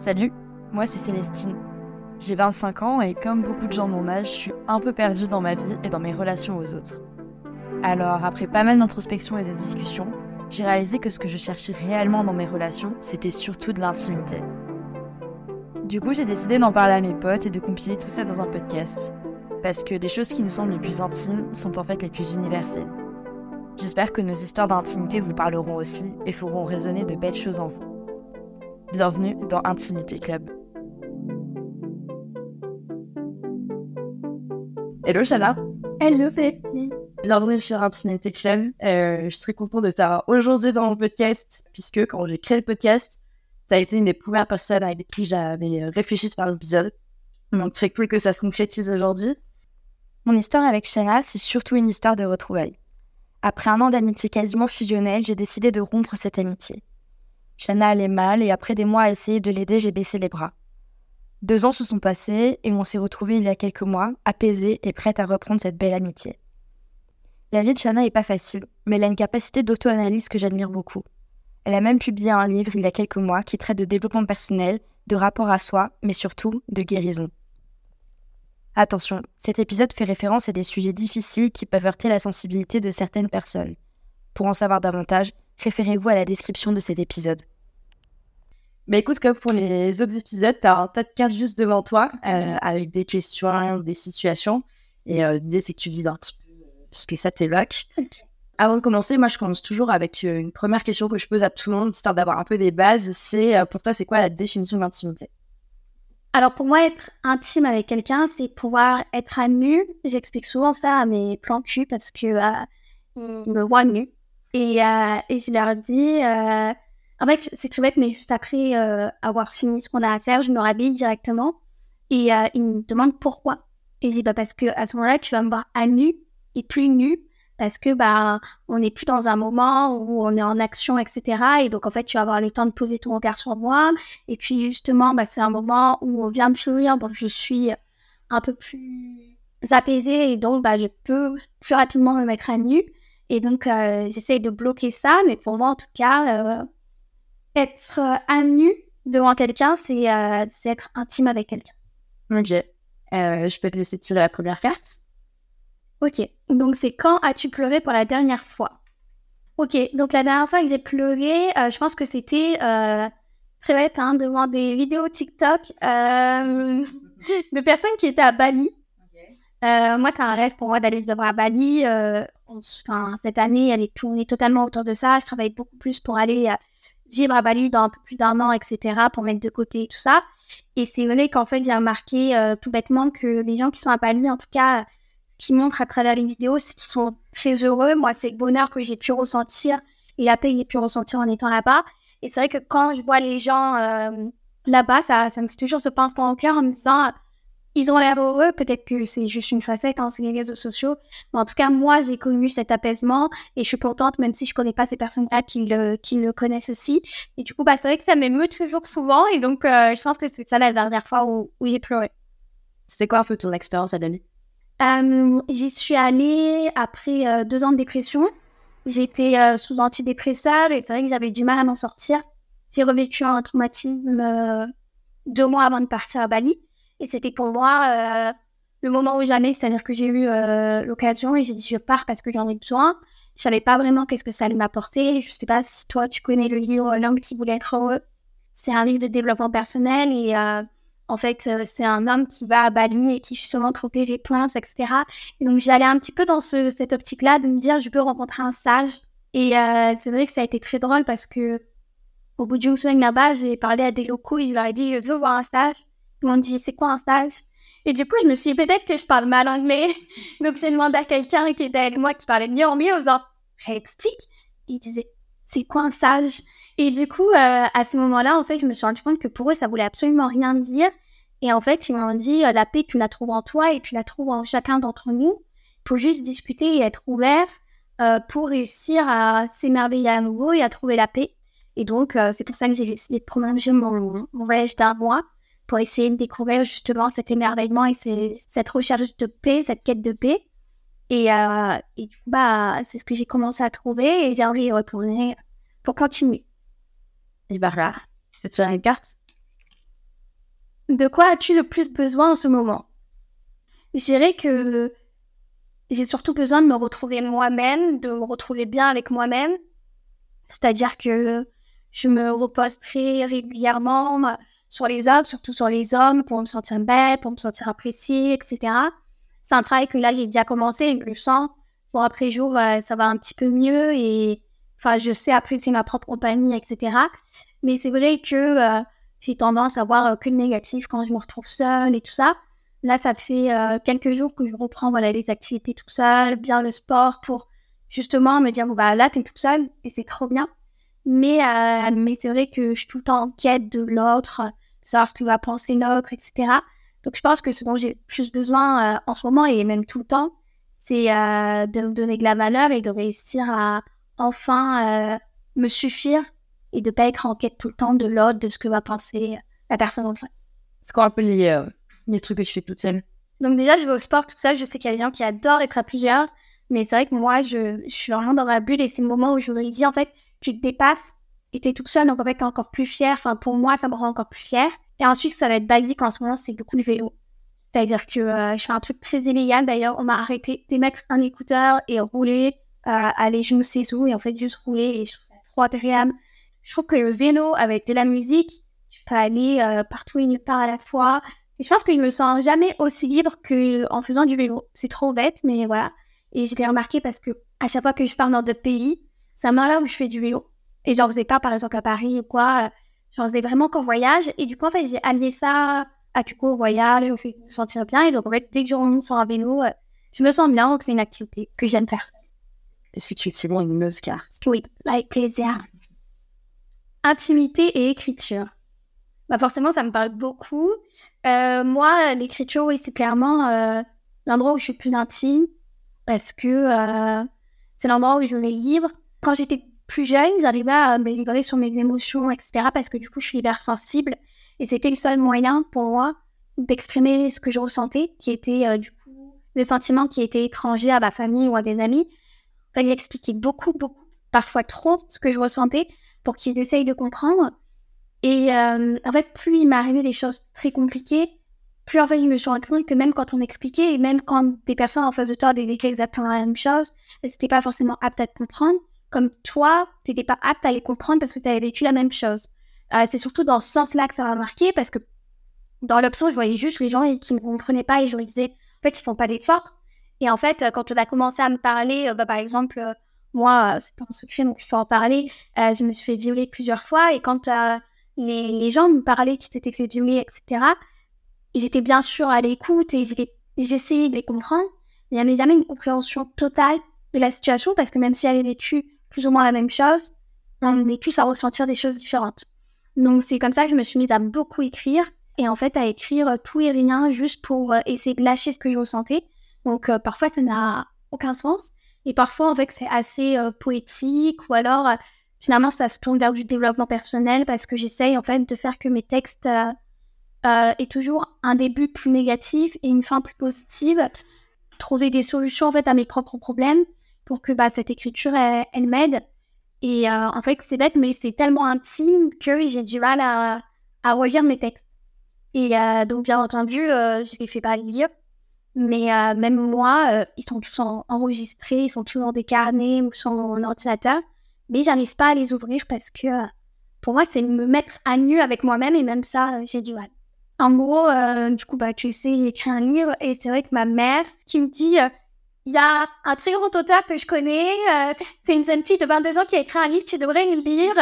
Salut, moi c'est Célestine. J'ai 25 ans et comme beaucoup de gens de mon âge, je suis un peu perdue dans ma vie et dans mes relations aux autres. Alors, après pas mal d'introspection et de discussion, j'ai réalisé que ce que je cherchais réellement dans mes relations, c'était surtout de l'intimité. Du coup, j'ai décidé d'en parler à mes potes et de compiler tout ça dans un podcast. Parce que les choses qui nous semblent les plus intimes sont en fait les plus universelles. J'espère que nos histoires d'intimité vous parleront aussi et feront résonner de belles choses en vous. Bienvenue dans Intimité Club. Hello Shana Hello Célestine Bienvenue sur Intimité Club. Euh, je suis très contente de t'avoir aujourd'hui dans mon podcast, puisque quand j'ai créé le podcast, tu as été une des premières personnes avec qui j'avais réfléchi sur l'épisode. Donc très cool que ça se concrétise aujourd'hui. Mon histoire avec Shana, c'est surtout une histoire de retrouvailles. Après un an d'amitié quasiment fusionnelle, j'ai décidé de rompre cette amitié. Shana allait mal et après des mois à essayer de l'aider, j'ai baissé les bras. Deux ans se sont passés et on s'est retrouvés il y a quelques mois, apaisés et prêts à reprendre cette belle amitié. La vie de Shana n'est pas facile, mais elle a une capacité d'auto-analyse que j'admire beaucoup. Elle a même publié un livre il y a quelques mois qui traite de développement personnel, de rapport à soi, mais surtout de guérison. Attention, cet épisode fait référence à des sujets difficiles qui peuvent heurter la sensibilité de certaines personnes. Pour en savoir davantage, référez-vous à la description de cet épisode. Mais écoute, comme pour les autres épisodes, tu as un tas de cartes juste devant toi, euh, avec des questions, des situations. Et euh, l'idée, c'est que tu dises un petit peu ce que ça t'évoque. Avant de commencer, moi, je commence toujours avec euh, une première question que je pose à tout le monde, histoire d'avoir un peu des bases. C'est pour toi, c'est quoi la définition de l'intimité? Alors, pour moi, être intime avec quelqu'un, c'est pouvoir être à nu. J'explique souvent ça à mes plans cul parce que ils me voient nu. Et, euh, et je leur dis, euh, en fait, c'est très bête, mais juste après euh, avoir fini ce qu'on a à faire, je me rhabille directement. Et euh, ils me demandent pourquoi. Et je dis, bah, parce que à ce moment-là, tu vas me voir à nu et plus nu. Parce que, bah, on n'est plus dans un moment où on est en action, etc. Et donc, en fait, tu vas avoir le temps de poser ton regard sur moi. Et puis, justement, bah, c'est un moment où on vient me sourire. Donc, je suis un peu plus apaisée. Et donc, bah, je peux plus rapidement me mettre à nu. Et donc, euh, j'essaye de bloquer ça, mais pour moi, en tout cas, euh, être à nu devant quelqu'un, c'est euh, être intime avec quelqu'un. Ok. je peux te laisser tirer la première carte. Ok. Donc, c'est quand as-tu pleuré pour la dernière fois? Ok. Donc, la dernière fois que j'ai pleuré, je pense que c'était très bête, hein, devant des vidéos TikTok de personnes qui étaient à Bali. moi, c'est un rêve pour moi d'aller vivre à Bali enfin, cette année, elle est tournée totalement autour de ça. Je travaille beaucoup plus pour aller euh, vivre à Bali dans un peu plus d'un an, etc., pour mettre de côté tout ça. Et c'est vrai qu'en fait, j'ai remarqué euh, tout bêtement que les gens qui sont à Bali, en tout cas, ce qu'ils montrent à travers les vidéos, c'est qu'ils sont très heureux. Moi, c'est le bonheur que j'ai pu ressentir et la paix que j'ai pu ressentir en étant là-bas. Et c'est vrai que quand je vois les gens euh, là-bas, ça, me fait toujours ce pincement au cœur en me disant ils ont l'air heureux, peut-être que c'est juste une facette, hein, c'est les réseaux sociaux. Mais en tout cas, moi, j'ai connu cet apaisement et je suis contente, même si je connais pas ces personnes-là qui le, qui le connaissent aussi. Et du coup, bah, c'est vrai que ça m'émeut toujours souvent et donc, euh, je pense que c'est ça la dernière fois où, où j'ai pleuré. C'était quoi un peu ton expérience à l'année euh, J'y suis allée après euh, deux ans de dépression. J'étais euh, sous antidépresseur et c'est vrai que j'avais du mal à m'en sortir. J'ai revécu un traumatisme deux mois avant de partir à Bali. Et c'était pour moi euh, le moment où jamais, c'est-à-dire que j'ai eu euh, l'occasion et j'ai dit je pars parce que j'en ai besoin. Je savais pas vraiment qu'est-ce que ça allait m'apporter. Je sais pas si toi tu connais le livre L'homme qui voulait être heureux. C'est un livre de développement personnel et euh, en fait c'est un homme qui va à Bali et qui justement trouve des réponses, etc. Et donc j'allais un petit peu dans ce, cette optique-là de me dire je veux rencontrer un sage. Et c'est vrai que ça a été très drôle parce que au bout d'une semaine là-bas, j'ai parlé à des locaux et je leur ai dit je veux voir un sage. Ils m'ont dit, c'est quoi un stage? Et du coup, je me suis dit, peut-être que je parle mal anglais. Donc, j'ai demandé à quelqu'un qui était avec moi, qui parlait mieux anglais, en disant, réexplique. Il disait, c'est quoi un sage Et du coup, euh, à ce moment-là, en fait, je me suis rendu compte que pour eux, ça voulait absolument rien dire. Et en fait, ils m'ont dit, euh, la paix, tu la trouves en toi et tu la trouves en chacun d'entre nous. Il faut juste discuter et être ouvert euh, pour réussir à s'émerveiller à nouveau et à trouver la paix. Et donc, c'est pour ça que j'ai décidé de prolonger mon, mon voyage d'un mois pour essayer de découvrir justement cet émerveillement et cette recherche de paix, cette quête de paix. Et, euh, et bah, c'est ce que j'ai commencé à trouver et j'ai envie de retourner pour continuer. Et bah là, je te une carte. De quoi as-tu le plus besoin en ce moment? Je dirais que j'ai surtout besoin de me retrouver moi-même, de me retrouver bien avec moi-même. C'est-à-dire que je me repose très régulièrement sur les autres, surtout sur les hommes, pour me sentir belle, pour me sentir appréciée, etc. C'est un travail que là, j'ai déjà commencé et je le sens. Jour après jour, euh, ça va un petit peu mieux et enfin, je sais apprécier ma propre compagnie, etc. Mais c'est vrai que euh, j'ai tendance à voir euh, que le négatif quand je me retrouve seule et tout ça. Là, ça fait quelques jours que je reprends voilà, les activités tout seul, bien le sport pour justement me dire, bon, bah là, t'es tout seul et c'est trop bien. Mais, mais c'est vrai que je suis tout le temps en quête de l'autre, savoir ce que va penser l'autre, etc. Donc je pense que ce dont j'ai plus besoin euh, en ce moment et même tout le temps, c'est euh, de me donner de la valeur et de réussir à enfin euh, me suffire et de pas être en quête tout le temps de l'autre, de ce que va penser la personne en face. C'est quoi un peu les, les trucs que je fais toute seule? Donc déjà, je vais au sport tout ça. Je sais qu'il y a des gens qui adorent être à plusieurs, mais c'est vrai que moi, je, je suis vraiment dans ma bulle et c'est le moment où je me dis en fait, tu te dépasses t'es toute seule, donc en fait, encore plus fière. Enfin, pour moi, ça me rend encore plus fière. Et ensuite, ça va être basique en ce moment, c'est beaucoup le vélo. C'est-à-dire que euh, je fais un truc très illégal. D'ailleurs, on m'a arrêté de mettre un écouteur et rouler, euh, aller je ne sais où, et en fait, juste rouler. Et je trouve ça trop agréable. Je trouve que le vélo, avec de la musique, tu peux aller euh, partout et nulle part à la fois. Et je pense que je me sens jamais aussi libre qu'en faisant du vélo. C'est trop bête, mais voilà. Et je l'ai remarqué parce que à chaque fois que je pars dans d'autres pays, c'est un là où je fais du vélo. Et j'en faisais pas, par exemple, à Paris ou quoi. J'en faisais vraiment qu'en voyage. Et du coup, en fait, j'ai allié ça à du coup, au voyage, au fait de me sentir bien. Et donc, en fait, dès que je remonte sur un vélo, euh, je me sens bien. Donc, c'est une activité que j'aime faire. Est-ce que tu es tellement une Oscar? Oui, avec plaisir. Intimité et écriture. Bah forcément, ça me parle beaucoup. Euh, moi, l'écriture, oui, c'est clairement euh, l'endroit où je suis plus intime parce que c'est l'endroit où je me livre. Quand j'étais plus jeune, j'arrivais à me livrer sur mes émotions, etc. Parce que du coup, je suis hyper sensible. Et c'était le seul moyen pour moi d'exprimer ce que je ressentais, qui était euh, du coup des sentiments qui étaient étrangers à ma famille ou à mes amis. En fait, j'expliquais beaucoup, beaucoup, parfois trop, ce que je ressentais pour qu'ils essayent de comprendre. Et euh, en fait, plus il m'arrivait des choses très compliquées, plus en fait, je me suis rendu compte que même quand on expliquait, et même quand des personnes en face de toi décrivaient exactement la même chose, c'était pas forcément apte à te comprendre comme toi, tu n'étais pas apte à les comprendre parce que tu avais vécu la même chose. Euh, c'est surtout dans ce sens-là que ça m'a marqué parce que dans l'option, je voyais juste les gens qui ne me comprenaient pas et je me disais, en fait, ils font pas d'efforts. Et en fait, quand on a commencé à me parler, euh, bah, par exemple, euh, moi, c'est pas un secret, donc il faut en parler, je me suis fait violer plusieurs fois et quand les, gens me parlaient qu'ils s'étaient fait violer, etc., j'étais bien sûr à l'écoute et j'essayais de les comprendre, mais il n'y avait jamais une compréhension totale de la situation parce que même si j'avais vécu plus ou moins la même chose, on est tous à ressentir des choses différentes. Donc c'est comme ça que je me suis mise à beaucoup écrire et en fait à écrire tout et rien juste pour euh, essayer de lâcher ce que je ressentais. Donc euh, parfois ça n'a aucun sens et parfois en fait c'est assez euh, poétique ou alors finalement ça se tourne vers du développement personnel parce que j'essaye en fait de faire que mes textes aient toujours un début plus négatif et une fin plus positive, trouver des solutions en fait à mes propres problèmes pour que bah, cette écriture, elle, m'aide. Et euh, en fait, c'est bête, mais c'est tellement intime que j'ai du mal à, à relire mes textes. Et euh, donc, bien entendu, euh, je les fais pas lire. Mais même moi, ils sont tous enregistrés, ils sont tous dans des carnets ou sur mon ordinateur. Mais j'arrive pas à les ouvrir parce que pour moi, c'est me mettre à nu avec moi-même et même ça, j'ai du mal. En gros, du coup, bah, tu sais, j'ai un livre et c'est vrai que ma mère qui me dit il y a un très grand auteur que je connais. Euh, c'est une jeune fille de 22 ans qui a écrit un livre. Tu devrais le lire.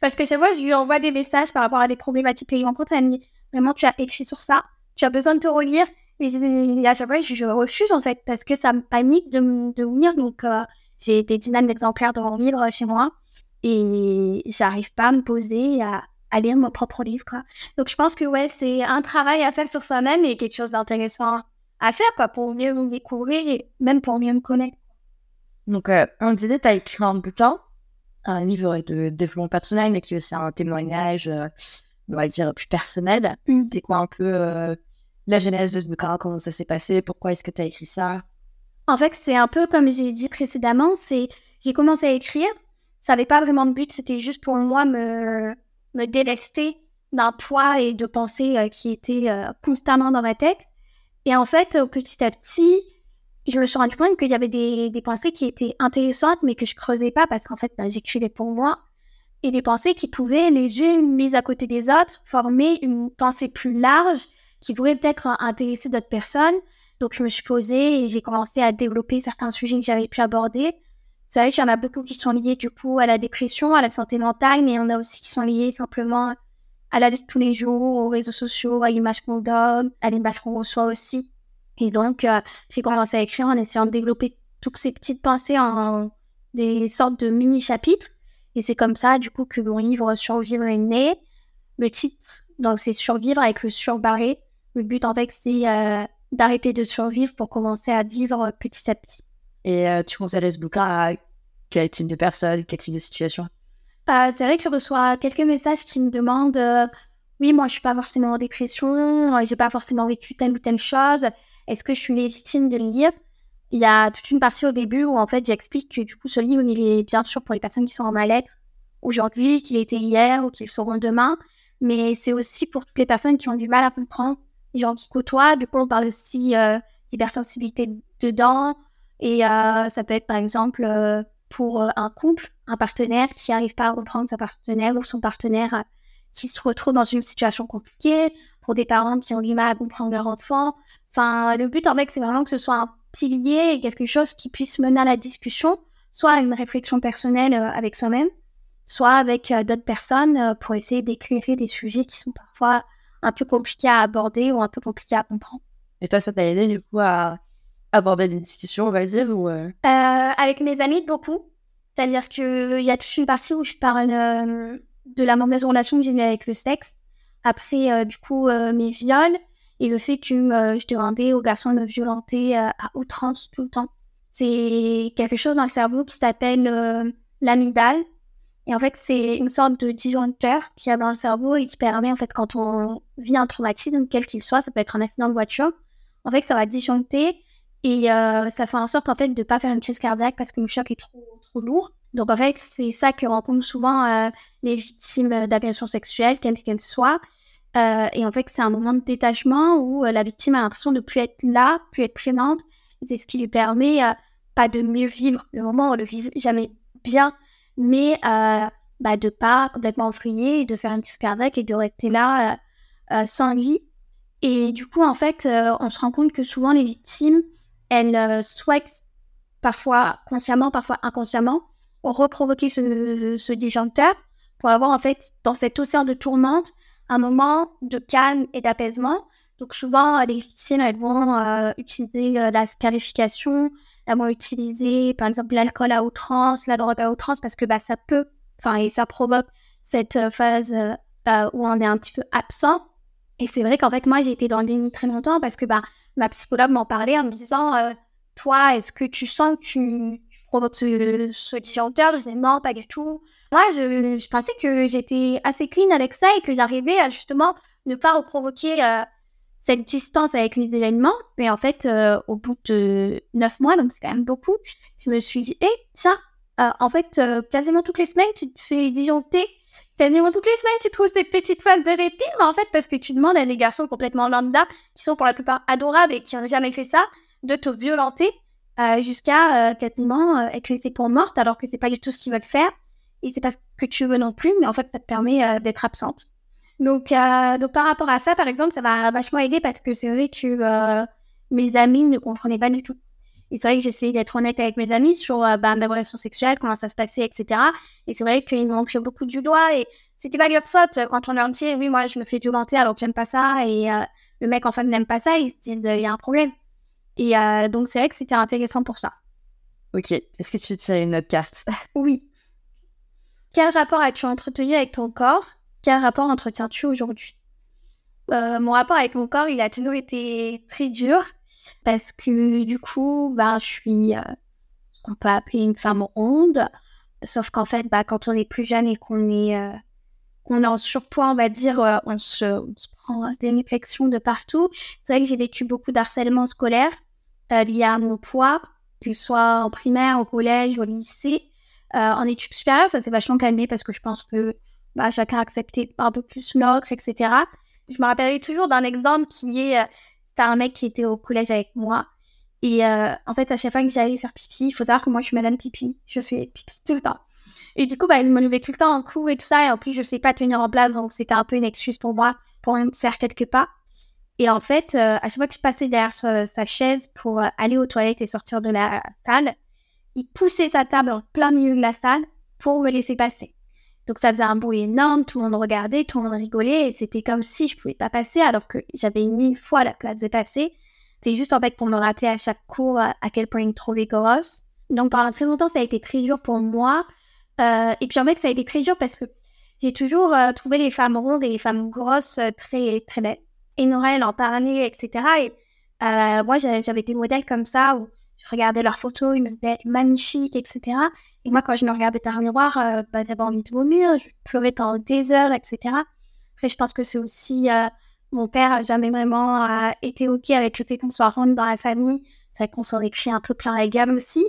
Parce que chaque fois, je lui envoie des messages par rapport à des problématiques que je rencontre. Elle me dit Vraiment, tu as écrit sur ça. Tu as besoin de te relire. Et à chaque fois, je, refuse en fait. Parce que ça me panique de, de lire. Donc, euh, j'ai des dizaines d'exemplaires de mon livre chez moi. Et j'arrive pas à me poser à, à lire mon propre livre. Quoi. Donc, je pense que ouais, c'est un travail à faire sur soi-même et quelque chose d'intéressant à faire quoi, pour mieux me découvrir et même pour mieux me connaître. Donc, euh, on disait, tu as écrit un bouquin, un livre de développement personnel, mais qui est aussi un témoignage, euh, on va dire, plus personnel. C'est quoi un peu euh, la genèse de ce bouquin Comment ça s'est passé Pourquoi est-ce que tu as écrit ça? En fait, c'est un peu comme j'ai dit précédemment, c'est j'ai commencé à écrire. Ça n'avait pas vraiment de but, c'était juste pour moi me, me délester d'un poids et de pensées qui étaient constamment dans ma tête. Et en fait, petit à petit, je me suis rendu compte qu'il y avait des, pensées qui étaient intéressantes, mais que je creusais pas parce qu'en fait, bah, j'écrivais pour moi. Et des pensées qui pouvaient, les unes mises à côté des autres, former une pensée plus large qui pourrait peut-être intéresser d'autres personnes. Donc, je me suis posée et j'ai commencé à développer certains sujets que j'avais pu aborder. C'est vrai qu'il y en a beaucoup qui sont liés du coup à la dépression, à la santé mentale, mais il y en a aussi qui sont liés simplement à la de tous les jours, aux réseaux sociaux, à l'image qu'on donne, à l'image qu'on reçoit aussi. Et donc, euh, j'ai commencé à écrire en essayant de développer toutes ces petites pensées en des sortes de mini-chapitres. Et c'est comme ça, du coup, que mon livre Survivre est né. Le titre, donc, c'est Survivre avec le surbarré. Le but, en fait, c'est euh, d'arrêter de survivre pour commencer à vivre petit à petit. Et euh, tu conseillerais ce bouquin à quel type de personnes, quel type de situation? C'est vrai que je reçois quelques messages qui me demandent Oui, moi, je suis pas forcément en dépression, j'ai pas forcément vécu telle ou telle chose est-ce que je suis légitime de le lire Il y a toute une partie au début où en fait j'explique que du coup ce livre il est bien sûr pour les personnes qui sont en mal-être aujourd'hui, qu'il était hier ou qu'ils seront demain, mais c'est aussi pour toutes les personnes qui ont du mal à comprendre, les gens qui côtoient. Du coup on parle aussi euh, d'hypersensibilité dedans et euh, ça peut être par exemple euh, pour euh, un couple, un partenaire qui n'arrive pas à comprendre sa partenaire ou son partenaire qui se retrouve dans une situation compliquée, pour des parents qui ont du mal à comprendre leur enfant. Enfin, le but, en fait, c'est vraiment que ce soit un pilier et quelque chose qui puisse mener à la discussion, soit à une réflexion personnelle euh, avec soi-même, soit avec euh, d'autres personnes euh, pour essayer d'éclairer des sujets qui sont parfois un peu compliqués à aborder ou un peu compliqués à comprendre. Et toi, ça t'a aidé du coup à aborder des discussions, on va dire ou Avec mes amis, beaucoup. C'est-à-dire qu'il y a toute une partie où je parle de la mauvaise relation que j'ai eue avec le sexe après, euh, du coup, euh, mes viols et le fait que euh, je demandais aux garçons de me violenter à outrance tout le temps. C'est quelque chose dans le cerveau qui s'appelle l'amygdale. Et en fait, c'est une sorte de disjoncteur qu'il y a dans le cerveau et qui permet, en fait, quand on vit un traumatisme, quel qu'il soit, ça peut être un accident de voiture, en fait, ça va disjoncter et ça fait en sorte, en fait, de ne pas faire une crise cardiaque parce que le choc est trop, trop lourd. Donc en fait, c'est ça que rencontrent souvent euh, les victimes d'agression sexuelle, quelles qu'elles soient. Euh, et en fait, c'est un moment de détachement où euh, la victime a l'impression de plus être là, plus être présente. C'est ce qui lui permet pas de mieux vivre le moment, on le vit jamais bien, mais bah, de pas complètement vriller, de faire un petit cardiaque et de rester là sans vie. Et du coup, en fait, on se rend compte que souvent les victimes, elles souhaitent parfois consciemment, parfois inconsciemment, reprovoquer ce, ce disjoncteur pour avoir en fait dans cet océan de tourmente un moment de calme et d'apaisement. Donc souvent les victimes elles vont euh, utiliser euh, la scarification, elles vont utiliser par exemple l'alcool à outrance, la drogue à outrance parce que bah ça peut, enfin et ça provoque cette euh, phase où on est un petit peu absent. Et c'est vrai qu'en fait moi j'ai été dans le déni très longtemps parce que bah ma psychologue m'en parlait en me disant toi est-ce que tu sens que tu provoque ce, ce disjoncteur? Je disais non, pas du tout. Moi, je, pensais que j'étais assez clean avec ça et que j'arrivais à justement ne pas reprovoquer euh, cette distance avec les événements. Mais en fait, euh, au bout de neuf mois, donc c'est quand même beaucoup, je me suis dit, hé, tiens, euh, en fait, quasiment toutes les semaines, tu te fais disjoncter. Quasiment toutes les semaines, tu trouves cette petite phase de répit, mais en fait, parce que tu demandes à des garçons complètement lambda, qui sont pour la plupart adorables et qui n'ont jamais fait ça, de te violenter euh, jusqu'à euh, quasiment euh, être laissé pour morte alors que c'est pas du tout ce qu'ils veulent faire. Et c'est pas ce que tu veux non plus mais en fait ça te permet d'être absente. Donc donc par rapport à ça par exemple ça m'a vachement aidé parce que c'est vrai que mes amis ne comprenaient pas du tout et c'est vrai que j'essayais d'être honnête avec mes amis sur bah, ma relation sexuelle comment ça se passait etc et c'est vrai qu'ils m'ont fait beaucoup du doigt et c'était pas absurde quand on leur dit oui moi je me fais violenter alors que j'aime pas ça et le mec en fait n'aime pas ça ils se disent il y a un problème. Et euh, donc, c'est vrai que c'était intéressant pour ça. Ok. Est-ce que tu tirer une autre carte? Oui. Quel rapport as-tu entretenu avec ton corps? Quel rapport entretiens-tu aujourd'hui? Euh, Mon rapport avec mon corps, il a toujours été très dur parce que du coup, bah, je suis, euh, on peut appeler une femme ronde. Sauf qu'en fait, bah, quand on est plus jeune et qu'on est, qu'on est en surpoids, on va dire, on se, on se prend des réflexions de partout. C'est vrai que j'ai vécu beaucoup d'harcèlement scolaire euh, lié à mon poids, que ce soit en primaire, au collège, au lycée. Euh, en études supérieures, ça s'est vachement calmé parce que je pense que bah, chacun acceptait un peu plus l'autre, etc. Je me rappellerai toujours d'un exemple qui est, c'était un mec qui était au collège avec moi. Et en fait, à chaque fois que j'allais faire pipi, il faut savoir que moi, je suis madame pipi. Je fais pipi tout le temps. Et du coup, bah, il me levait tout le temps en coup et tout ça. Et en plus, je sais pas tenir en place, donc c'était un peu une excuse pour moi pour me faire quelques pas. Et en fait, euh, à chaque fois que je passais derrière sa, chaise pour euh, aller aux toilettes et sortir de la salle, il poussait sa table en plein milieu de la salle pour me laisser passer. Donc ça faisait un bruit énorme, tout le monde regardait, tout le monde rigolait, et c'était comme si je pouvais pas passer alors que j'avais mille fois la place de passer. C'est juste en fait pour me rappeler à chaque cours à, quel point il me trouvait grosse. Donc pendant très longtemps, ça a été très dur pour moi. Euh, et puis en fait, ça a été très dur parce que j'ai toujours trouvé les femmes rondes et les femmes grosses très, très belles et Noël en parlait, etc. Et euh, moi, j'avais des modèles comme ça où je regardais leurs photos, ils me disaient magnifiques, etc. Et moi, quand je me regardais dans le miroir, euh, bah, j'avais envie de vomir, je pleurais pendant des heures, etc. Après, je pense que c'est aussi euh, mon père n'a jamais vraiment été OK avec le fait qu'on soit ronde dans la famille. C'est vrai qu'on s'en écrit un peu plein la gamme aussi.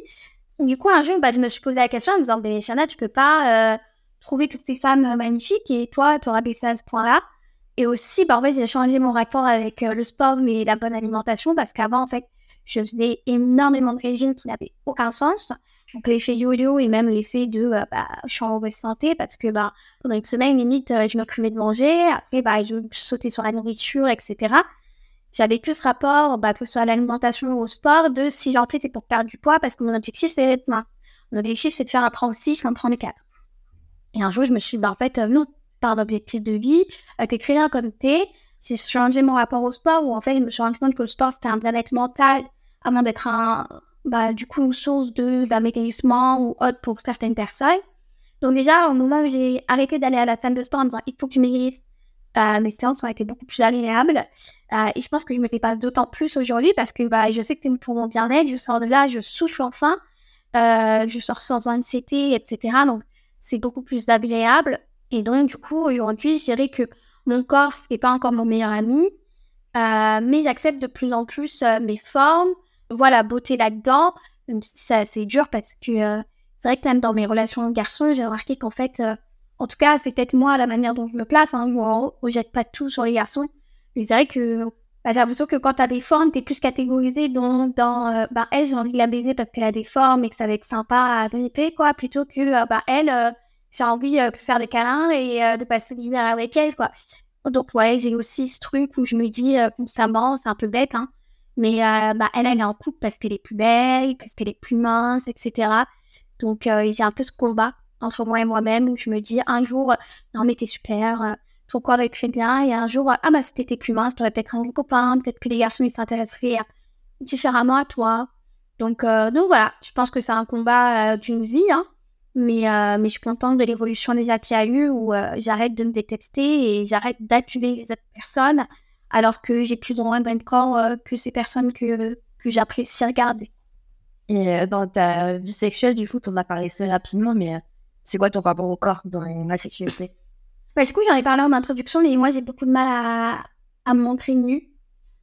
Du coup, un jour, bah, je me suis posé la question en me disant, mais Shana, tu peux pas trouver toutes ces femmes magnifiques et toi, tu auras baissé à ce point-là. Et aussi, bah, en fait, j'ai changé mon rapport avec euh, le sport et la bonne alimentation parce qu'avant, en fait, je faisais énormément de régimes qui n'avaient aucun sens. Donc, l'effet yo-yo et même l'effet de euh, bah, je suis en mauvaise santé parce que bah, pendant une semaine, limite, euh, je me privais de manger. Après, bah, je sautais sur la nourriture, etc. J'avais plus ce rapport, bah, que ce soit à l'alimentation ou au sport, de si j'en fais, c'est pour perdre du poids parce que mon objectif, c'est d'être mince. Mon objectif, c'est de faire un 36, un 34. Et un jour, je me suis dit, bah, en fait, non, par l'objectif de vie, euh, t'es très bien comme t'es. J'ai changé mon rapport au sport où en fait, je me suis rendu compte que le sport c'était un bien-être mental avant d'être bah, du coup, une source d'amaigrissement ou autre pour certaines personnes. Donc déjà, au moment où j'ai arrêté d'aller à la salle de sport en me disant il faut que je maigrisse, euh, mes séances ont été beaucoup plus agréables. Euh, et je pense que je me pas d'autant plus aujourd'hui parce que bah, je sais que c'est pour mon bien-être. Je sors de là, je souffle enfin. Euh, je sors sans anxiété, etc. Donc c'est beaucoup plus agréable. Et donc, du coup, aujourd'hui, je dirais que mon corps, ce n'est pas encore mon meilleur ami, mais j'accepte de plus en plus mes formes, voilà, beauté là-dedans, même si c'est assez dur parce que euh, c'est vrai que même dans mes relations de garçons, j'ai remarqué qu'en fait, en tout cas, c'est peut-être moi la manière dont je me place, hein, où on ne jette pas tout sur les garçons, mais c'est vrai que bah, j'ai l'impression que quand tu as des formes, tu es plus catégorisé dans, dans bah, elle, j'ai envie de la baiser parce qu'elle a des formes et que ça va être sympa à gripper, quoi, plutôt que, bah, elle j'ai envie euh, de faire des câlins et euh, de passer l'hiver avec elle, quoi. Donc, ouais, j'ai aussi ce truc où je me dis euh, constamment, c'est un peu bête, hein, mais bah, elle, elle est en couple parce qu'elle est plus belle, parce qu'elle est plus mince, etc. Donc, j'ai un peu ce combat entre moi et moi-même où je me dis un jour, non, mais t'es super, ton corps est très bien, et un jour, ah bah, si t'étais plus mince, t'aurais peut-être un copain, peut-être que les garçons, ils s'intéresseraient différemment à toi. Donc, donc voilà, je pense que c'est un combat d'une vie, hein, mais, euh, mais je suis contente de l'évolution déjà qu'il y a eu où euh, j'arrête de me détester et j'arrête d'accuser les autres personnes alors que j'ai plus ou moins le même corps euh, que ces personnes que, que j'apprécie regarder. Et dans ta vie sexuelle, du coup, tu en as parlé très rapidement, mais c'est quoi ton rapport au corps dans la sexualité? Bah, Du coup, j'en ai parlé en introduction, mais moi, j'ai beaucoup de mal à, à me montrer nue.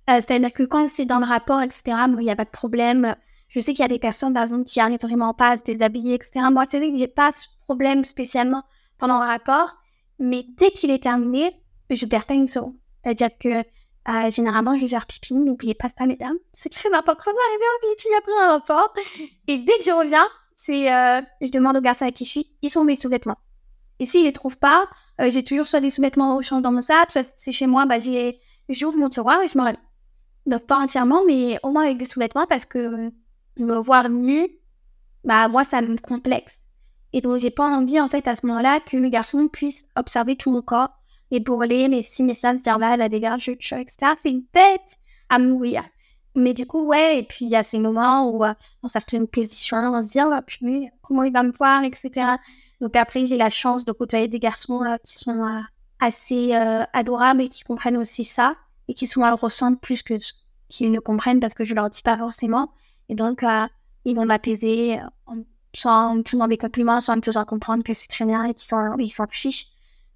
C'est-à-dire que quand c'est dans le rapport, etc., il n'y a pas de problème. Je sais qu'il y a des personnes, par exemple, qui n'arrivent vraiment pas à se déshabiller, etc. Moi, c'est vrai que j'ai pas ce problème spécialement pendant le rapport, mais dès qu'il est terminé, je perds pas une seconde. C'est-à-dire que euh, généralement, je vais faire pipi, n'oubliez pas ça, mesdames. C'est que je n'importe quoi arriver en pipi après un rapport. Et dès que je reviens, c'est, euh, je demande aux garçons avec qui je suis, ils sont mes sous-vêtements. Et s'ils les trouvent pas, euh, j'ai toujours soit des sous-vêtements au champ dans mon sac, soit c'est chez moi, bah, j'ouvre mon tiroir et je me réveille. Donc pas entièrement, mais au moins avec des sous-vêtements parce que me voir nue, bah moi ça me complexe. Et donc j'ai pas envie en fait à ce moment-là que le garçon puisse observer tout mon corps, et brûler mes six messages, dire là elle a des vergetures, etc. C'est une bête à mourir. Mais du coup, ouais, et puis il y a ces moments où, euh, dans certaines positions, on se dit, oh, puis, comment il va me voir, etc. Donc après, j'ai la chance de côtoyer des garçons euh, qui sont euh, assez adorables et qui comprennent aussi ça, et qui souvent le ressentent plus que qu'ils ne comprennent parce que je leur dis pas forcément. Et donc, euh, ils vont m'apaiser euh, en me faisant des compliments, soit en me faisant comprendre que c'est très bien et qu'ils s'en fichent.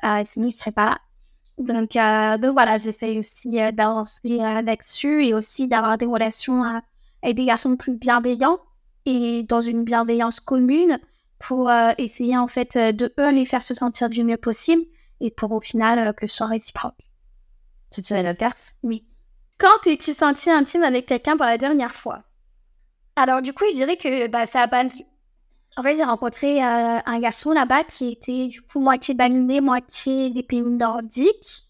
Euh, sinon, ils ne seraient pas là. Donc, donc voilà, j'essaie aussi d'avancer là-dessus et aussi d'avoir des relations avec des garçons plus bienveillants et dans une bienveillance commune pour essayer en fait de eux les faire se sentir du mieux possible et pour au final que ce soit réciproque. Tu tirais notre carte? Oui. Quand t'es-tu senti intime avec quelqu'un pour la dernière fois? Alors du coup, je dirais que bah, ça a pas... En fait, j'ai rencontré euh, un garçon là-bas qui était du coup moitié balinais, moitié des pays nordiques.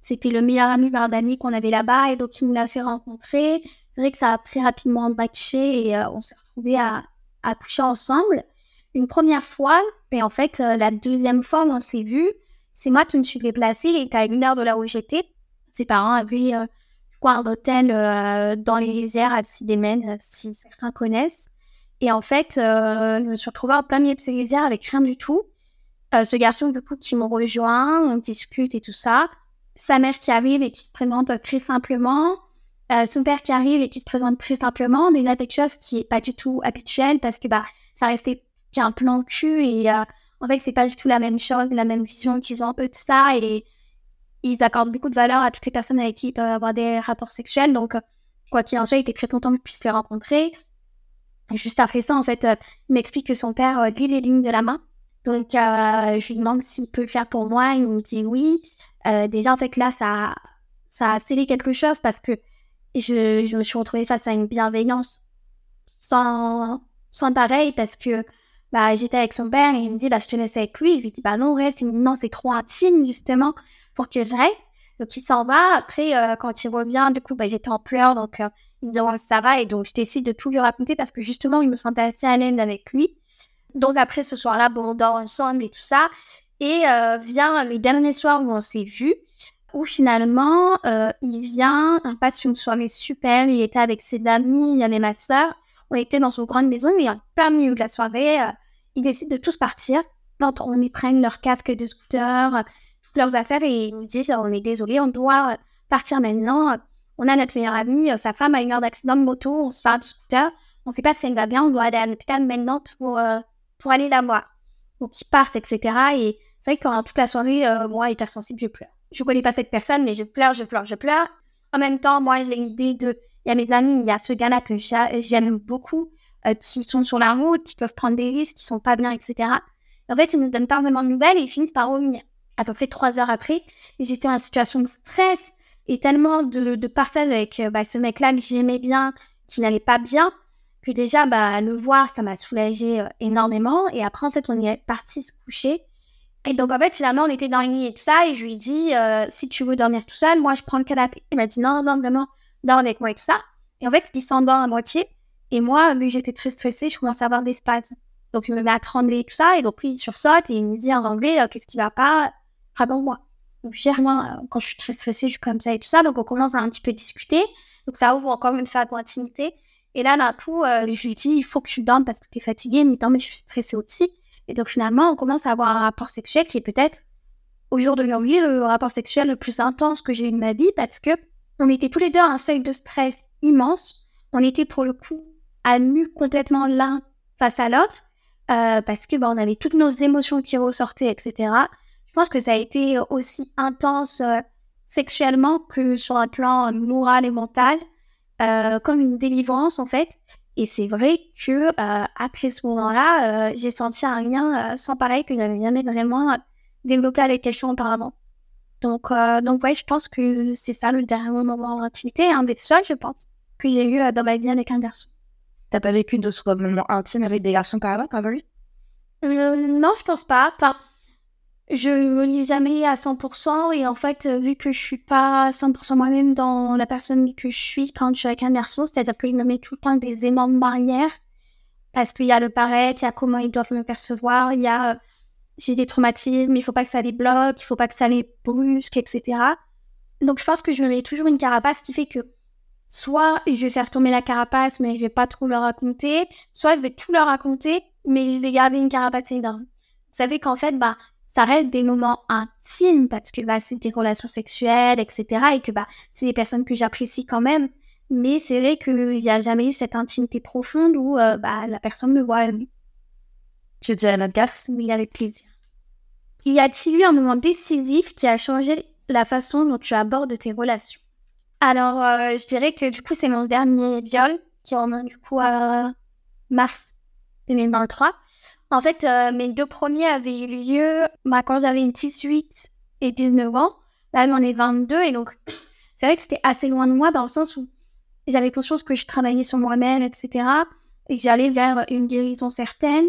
C'était le meilleur ami d'un qu'on avait là-bas et donc il nous l'a fait rencontrer. C'est vrai que ça a très rapidement matché et euh, on s'est retrouvés à, à coucher ensemble. Une première fois, et en fait, euh, la deuxième fois on s'est vu, c'est moi qui me suis déplacée. Il était à une heure de là où j'étais. Ses parents avaient un hôtel euh, dans les airs à Sidémen, si certains connaissent. Et en fait, je me suis retrouvée en plein milieu de rizières avec rien du tout. ce garçon, du coup, qui me rejoint, on discute et tout ça. Sa mère qui arrive et qui se présente très simplement. son père qui arrive et qui se présente très simplement. Déjà quelque chose qui est pas du tout habituel parce que bah, ça restait qu'un plan cul et en fait, c'est pas du tout la même chose, la même vision qu'ils ont un peu de ça et ils accordent beaucoup de valeur à toutes les personnes avec qui ils peuvent avoir des rapports sexuels. Donc, euh, quoi qu'il en soit, il était très content qu'ils puissent les rencontrer. Juste après ça, en fait, euh, il m'explique que son père euh, lit les lignes de la main. Donc, je lui demande s'il peut le faire pour moi. Il me dit oui. déjà, en fait, là, ça, ça a scellé quelque chose parce que je, je me suis retrouvée face à une bienveillance sans, sans pareil parce que bah, j'étais avec son père et il me dit, bah, je te laisse avec lui. Je lui dis, bah, non, reste. Il me dit, non, c'est trop intime, justement, pour que je reste. Donc, il s'en va. Après, euh, quand il revient, du coup, bah, j'étais en pleurs. Donc, euh, ça va. Et donc, je décide de tout lui raconter parce que, justement, il me sentait assez à l'aise avec lui. Donc, après, ce soir-là, bon, on dort ensemble et tout ça. Et euh, vient le dernier soir où on s'est vu, où finalement, il vient, on passe une soirée super. Il était avec ses amis, il y avait ma soeur on était dans une grande maison et en plein milieu de la soirée, euh, ils décident de tous partir. On y prennent leur casque de scooter, euh, toutes leurs affaires et ils nous disent on est désolé, on doit euh, partir maintenant. On a notre meilleure amie, sa femme a une heure d'accident de moto, on se fait un scooter. On ne sait pas si elle va bien, on doit aller à l'hôpital maintenant pour, pour aller la voir. Donc ils partent, etc. Et c'est vrai que pendant toute la soirée, moi, hypersensible, je pleure. Je connais pas cette personne, mais je pleure, je pleure, je pleure. En même temps, moi, j'ai l'idée de il y a mes amis, il y a ce gars-là que j'aime beaucoup, euh, qui sont sur la route, qui peuvent prendre des risques, qui sont pas bien, etc. En fait, ils ne donnent pas vraiment de nouvelles et ils finissent par revenir. À peu près trois heures après, j'étais en situation de stress et tellement de, partage avec euh, bah, ce mec-là que j'aimais bien, qui n'allait pas bien, que déjà, bah, le voir, ça m'a soulagé euh, énormément. Et après, en fait, on est parti se coucher. Et donc, en fait, finalement, on était dans le lit et tout ça. Et je lui ai dit, si tu veux dormir tout seul, moi, je prends le canapé. Il m'a dit, non, non, vraiment, dors avec moi et tout ça. Et en fait, il s'endort à moitié. Et moi, vu que j'étais très stressée, je commence à avoir des spasmes. Donc, il me met à trembler et tout ça. Et donc, lui, il sursaute et il me dit en anglais, euh, qu'est-ce qui va pas? Raconte-moi. Dis, moi, euh, quand je suis très stressée, je suis comme ça et tout ça. Donc, on commence à un petit peu discuter. Donc, ça ouvre encore une fois d'intimité. Et là, d'un coup, euh, je lui dis, il faut que tu dormes parce que tu es fatiguée. Dit, non, mais je suis stressée aussi. Et donc, finalement, on commence à avoir un rapport sexuel qui est peut-être, au jour d'aujourd'hui, le rapport sexuel le plus intense que j'ai eu de ma vie parce que on était tous les deux à un seuil de stress immense. On était pour le coup à nu complètement l'un face à l'autre euh, parce que bah, on avait toutes nos émotions qui ressortaient, etc. Je pense que ça a été aussi intense euh, sexuellement que sur un plan moral et mental, euh, comme une délivrance en fait. Et c'est vrai que après ce moment-là, j'ai senti un lien sans pareil que j'avais jamais vraiment développé avec quelqu'un auparavant. Donc, euh, donc ouais, je pense que c'est ça le dernier moment d'intimité, un des seuls, je pense, que j'ai eu euh, dans ma vie avec un garçon. T'as pas vécu d'autres moments intimes avec des garçons par avant, pas vrai? Euh, Non, je pense pas. Enfin, je me lis jamais à 100% et en fait, vu que je suis pas 100% moi-même dans la personne que je suis quand je suis avec un garçon, c'est-à-dire que je me mets tout le temps des énormes barrières parce qu'il y a le paraître, il y a comment ils doivent me percevoir, il y a j'ai des traumatismes, il faut pas que ça les bloque, il faut pas que ça les brusque, etc. Donc je pense que je me mets toujours une carapace qui fait que soit je vais faire tomber la carapace, mais je vais pas trop leur raconter, soit je vais tout leur raconter, mais je vais garder une carapace énorme. Ça fait qu'en fait, bah, ça reste des moments intimes parce que bah, c'est des relations sexuelles, etc. Et que bah, c'est des personnes que j'apprécie quand même. Mais c'est vrai qu'il n'y a jamais eu cette intimité profonde où euh, bah, la personne me voit. Tu dirais notre garce? Oui, avec plaisir. Y a-t-il eu un moment décisif qui a changé la façon dont tu abordes tes relations? Alors, euh, je dirais que du coup, c'est mon dernier viol qui remonte du coup à mars 2023. En fait, euh, mes deux premiers avaient eu lieu bah, quand j'avais une 18 et 19 ans. Là, j'en ai 22 et donc c'est vrai que c'était assez loin de moi dans le sens où j'avais conscience que je travaillais sur moi-même, etc. Et que j'allais vers une guérison certaine.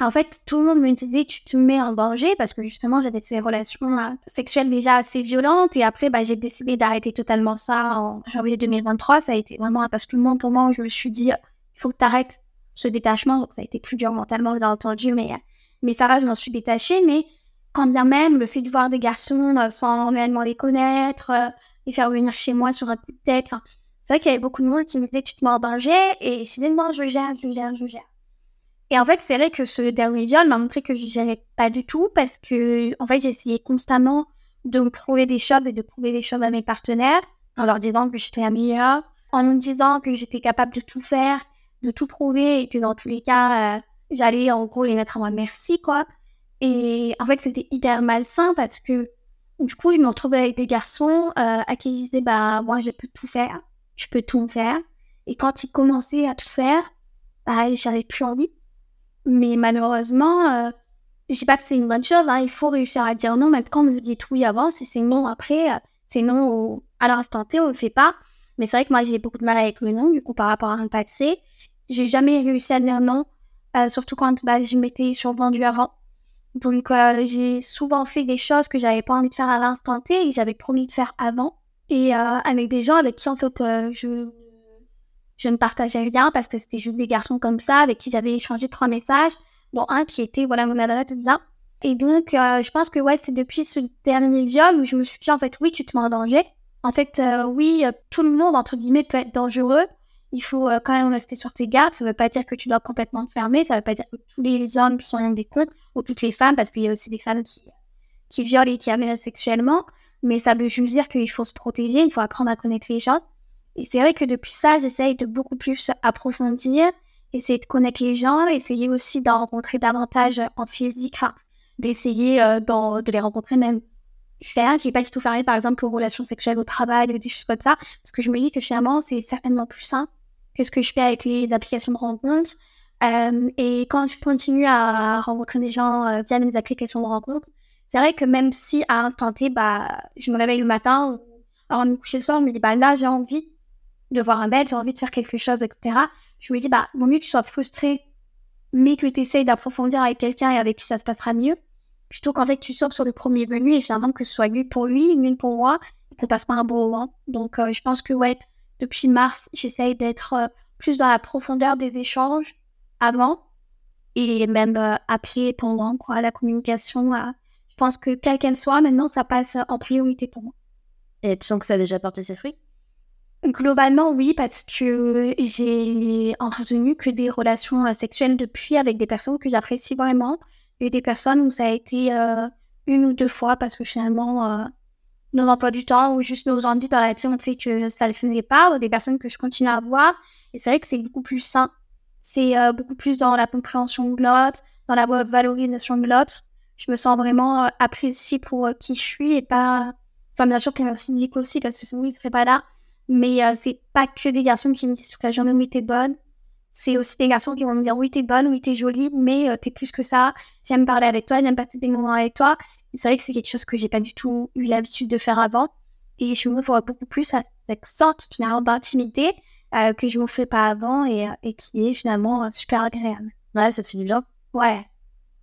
En fait, tout le monde me disait tu te mets en danger parce que justement j'avais ces relations euh, sexuelles déjà assez violentes et après bah, j'ai décidé d'arrêter totalement ça en janvier 2023. Ça a été vraiment un basculement pour moi où je me suis dit il faut que tu arrêtes ce détachement. ça a été plus dur mentalement bien entendu, mais mais ça va, je m'en suis détachée. Mais quand bien même le fait de voir des garçons euh, sans réellement les connaître, euh, les faire venir chez moi sur un coup de tête, c'est vrai qu'il y avait beaucoup de monde qui me disait tu te mets en danger et finalement je gère, je gère, je gère. Et en fait, c'est vrai que ce dernier viol m'a montré que je gérais pas du tout parce que, en fait, j'essayais constamment de me prouver des choses et de prouver des choses à mes partenaires en leur disant que j'étais la meilleure, en me disant que j'étais capable de tout faire, de tout prouver et que dans tous les cas, euh, j'allais en gros les mettre à moi merci, quoi. Et en fait, c'était hyper malsain parce que du coup, ils m'ont trouvé avec des garçons euh, à qui je disais, bah, moi, je peux tout faire, je peux tout faire. Et quand ils commençaient à tout faire, bah, j'avais plus envie. Mais malheureusement, euh, je dis pas que c'est une bonne chose. Hein. Il faut réussir à dire non, même quand vous dites oui avant, si c'est non après, euh, c'est non à l'instant T, on le fait pas. Mais c'est vrai que moi, j'ai beaucoup de mal avec le non, du coup, par rapport à un passé. J'ai jamais réussi à dire non, euh, surtout quand bah, je m'étais survendue avant. Donc, euh, j'ai souvent fait des choses que j'avais pas envie de faire à l'instant T et j'avais promis de faire avant. Et avec des gens avec qui, en fait, je je ne partageais rien parce que c'était juste des garçons comme ça avec qui j'avais échangé trois messages, dont un qui était voilà mon adresse là. Et donc, euh, je pense que ouais, c'est depuis ce dernier viol où je me suis dit en fait, oui, tu te mets en danger. En fait, euh, oui, euh, tout le monde entre guillemets peut être dangereux. Il faut quand même rester sur tes gardes. Ça ne veut pas dire que tu dois complètement te fermer. Ça ne veut pas dire que tous les hommes sont des cons ou toutes les femmes, parce qu'il y a aussi des femmes qui, qui violent et qui amènent sexuellement. Mais ça veut juste dire qu'il faut se protéger. Il faut apprendre à connaître les gens. Et c'est vrai que depuis ça, j'essaye de beaucoup plus approfondir, essayer de connaître les gens, essayer aussi d'en rencontrer davantage en physique, d'essayer euh, de les rencontrer même faire. J'ai pas du tout fermé, par exemple, aux relations sexuelles au travail ou des choses comme ça, parce que je me dis que finalement, c'est certainement plus simple que ce que je fais avec les applications de rencontre. Euh, et quand je continue à rencontrer des gens euh, via les applications de rencontre, c'est vrai que même si à instant T, bah, je me réveille le matin, avant de me coucher le soir, je me dis, bah là, j'ai envie de voir un bête, j'ai envie de faire quelque chose, etc. Je me dis, bah, vaut mieux que tu sois frustré, mais que tu essayes d'approfondir avec quelqu'un et avec qui ça se passera mieux, plutôt qu'en fait tu sors sur le premier venu et finalement que ce soit lui pour lui, lui pour moi, qu'on passe pas un bon moment. Donc, euh, je pense que, ouais, depuis mars, j'essaye d'être euh, plus dans la profondeur des échanges avant et même euh, après, pendant, quoi, la communication. je pense que, quelle qu'elle soit, maintenant, ça passe en priorité pour moi. Et tu sens que ça a déjà porté ses fruits? Globalement, oui, parce que j'ai entretenu que des relations euh, sexuelles depuis avec des personnes que j'apprécie vraiment et des personnes où ça a été euh, une ou deux fois parce que finalement, euh, nos emplois du temps ou juste nos envies dans la vie ont fait que ça ne le faisait pas, ou des personnes que je continue à voir. Et c'est vrai que c'est beaucoup plus sain. C'est beaucoup plus dans la compréhension de l'autre, dans la valorisation de l'autre. Je me sens vraiment appréciée pour qui je suis et pas. Enfin, bien sûr, qu'il y a aussi parce que sinon, il ne serait pas là mais euh, c'est pas que des garçons qui me disent toute la journée oui t'es bonne. C'est aussi des garçons qui vont me dire oui t'es bonne, oui t'es jolie, mais euh, t'es plus que ça. J'aime parler avec toi, j'aime passer des moments avec toi. C'est vrai que c'est quelque chose que j'ai pas du tout eu l'habitude de faire avant. Et je m'ouvre beaucoup plus à cette sorte finalement d'intimité euh, que je ne fais pas avant et, et, qui est finalement super agréable. Ouais, ça te fait du bien. Ouais.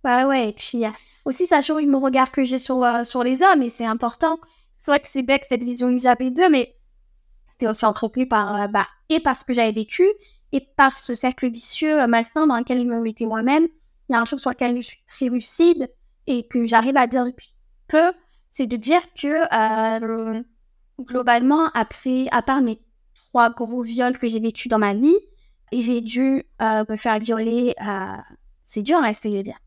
Ouais, ouais. Et puis aussi, ça change mon regard que j'ai sur, sur les hommes et c'est important. C'est vrai que c'est bête cette vision que j'avais d'eux, mais c'était aussi entretenu par, euh, bah, et par ce que j'avais vécu, et par ce cercle vicieux euh, malsain dans lequel je me mettais moi-même. Il y a un truc sur lequel je suis lucide et que j'arrive à dire depuis peu, c'est de dire que euh, globalement, après, à part mes trois gros viols que j'ai vécu dans ma vie, j'ai dû me faire violer, c'est dur hein, ce je veux dire,